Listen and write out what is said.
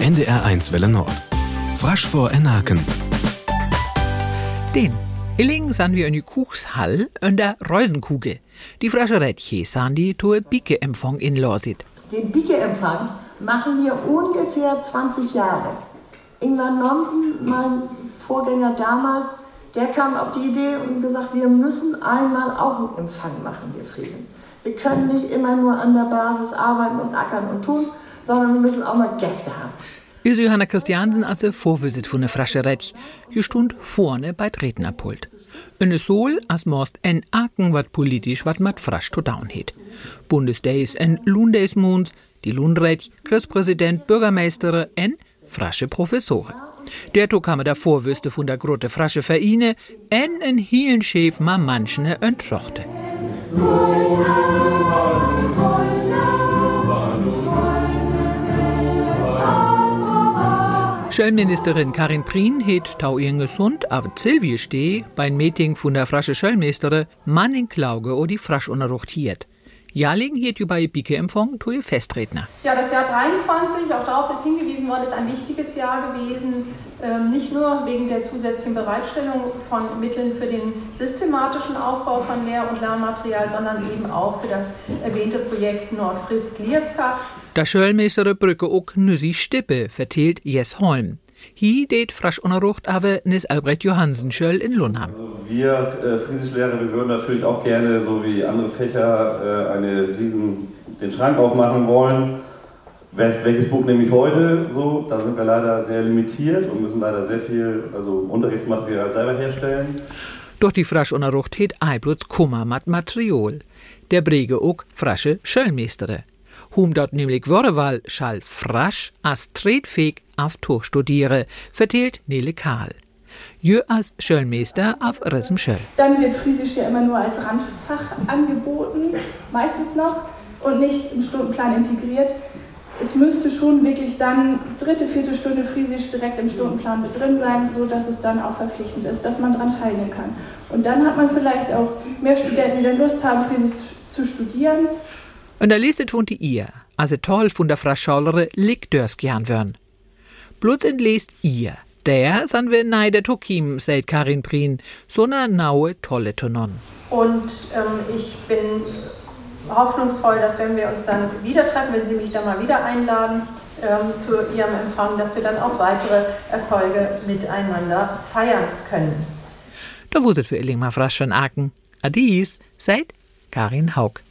NDR1 Welle Nord. Frasch vor Enaken. Den. Illing san wir in die Kuchshall in der Reusenkugel. Die Frasche Rädche san die Tour Bicke-Empfang in Lorsit. Den Bicke-Empfang machen wir ungefähr 20 Jahre. Ingmar Nomsen, mein Vorgänger damals, der kam auf die Idee und gesagt, wir müssen einmal auch einen Empfang machen, wir Friesen. Wir können nicht immer nur an der Basis arbeiten und ackern und tun, sondern wir müssen auch mal Gäste haben. Is Johanna Christiansen als Vorwisit von der Frasche Rädch. Hier stund vorne bei Rednerpult. Und es soll, als most en Aken wat politisch wat mat frasch to down het. Bundesdays en Lundays Moons, die Lundrädch, Christpräsident, Bürgermeister en frasche Professoren. Der to kam der Vorwürste von der grote frasche Vereine en en Hielenchef ma manchene entrochte. Schöllministerin Karin Prien het tau gesund auf Silvie steh beim Meeting von der frasche Schöllmeisterin Mann in Klauge o die frasch unerruchtiert. Jahrling hielt über Bike empfang tue Festredner. Ja, das Jahr 23, auch darauf ist hingewiesen worden, ist ein wichtiges Jahr gewesen. Ähm, nicht nur wegen der zusätzlichen Bereitstellung von Mitteln für den systematischen Aufbau von Lehr- und Lernmaterial, sondern eben auch für das erwähnte Projekt Nordfrisk-Lierska. Der Schöllmeister Brücke auch Nüssi Stippe verteilt Jes Holm. Hi det frasch unerrucht aber Nis Albrecht Johansen Schöll in Lunham. Wir äh, Friesischlehrer, wir würden natürlich auch gerne, so wie andere Fächer, äh, eine riesen, den Schrank aufmachen wollen. Wel- Welches Buch nehme ich heute? So, da sind wir leider sehr limitiert und müssen leider sehr viel also Unterrichtsmaterial selber herstellen. Doch die frasch unerrucht het Eiblutz Kummer mat Material. Der Brege ook frasche Schöllmeistere. Hum dort nämlich Worrewahl schall frasch as tretfähig auf Tor studiere, verteilt Nele Kahl. Jö as Schöllmeister auf Rissem Schöll. Dann wird Friesisch ja immer nur als Randfach angeboten, meistens noch, und nicht im Stundenplan integriert. Es müsste schon wirklich dann dritte, vierte Stunde Friesisch direkt im Stundenplan mit drin sein, so dass es dann auch verpflichtend ist, dass man daran teilnehmen kann. Und dann hat man vielleicht auch mehr Studenten, die dann Lust haben, Friesisch zu studieren. Und der Liste tun die ihr, also toll von der Fraschallere liegt dörs gern wörn. Blut entlest ihr. Der san wir nei der Tokim, sagt Karin Prien, so na naue tolle Tonon. Und ähm, ich bin hoffnungsvoll, dass wenn wir uns dann wieder treffen, wenn Sie mich dann mal wieder einladen ähm, zu Ihrem Empfang, dass wir dann auch weitere Erfolge miteinander feiern können. Da wuset für mal frasch von Aken. Adies, seid Karin Haug.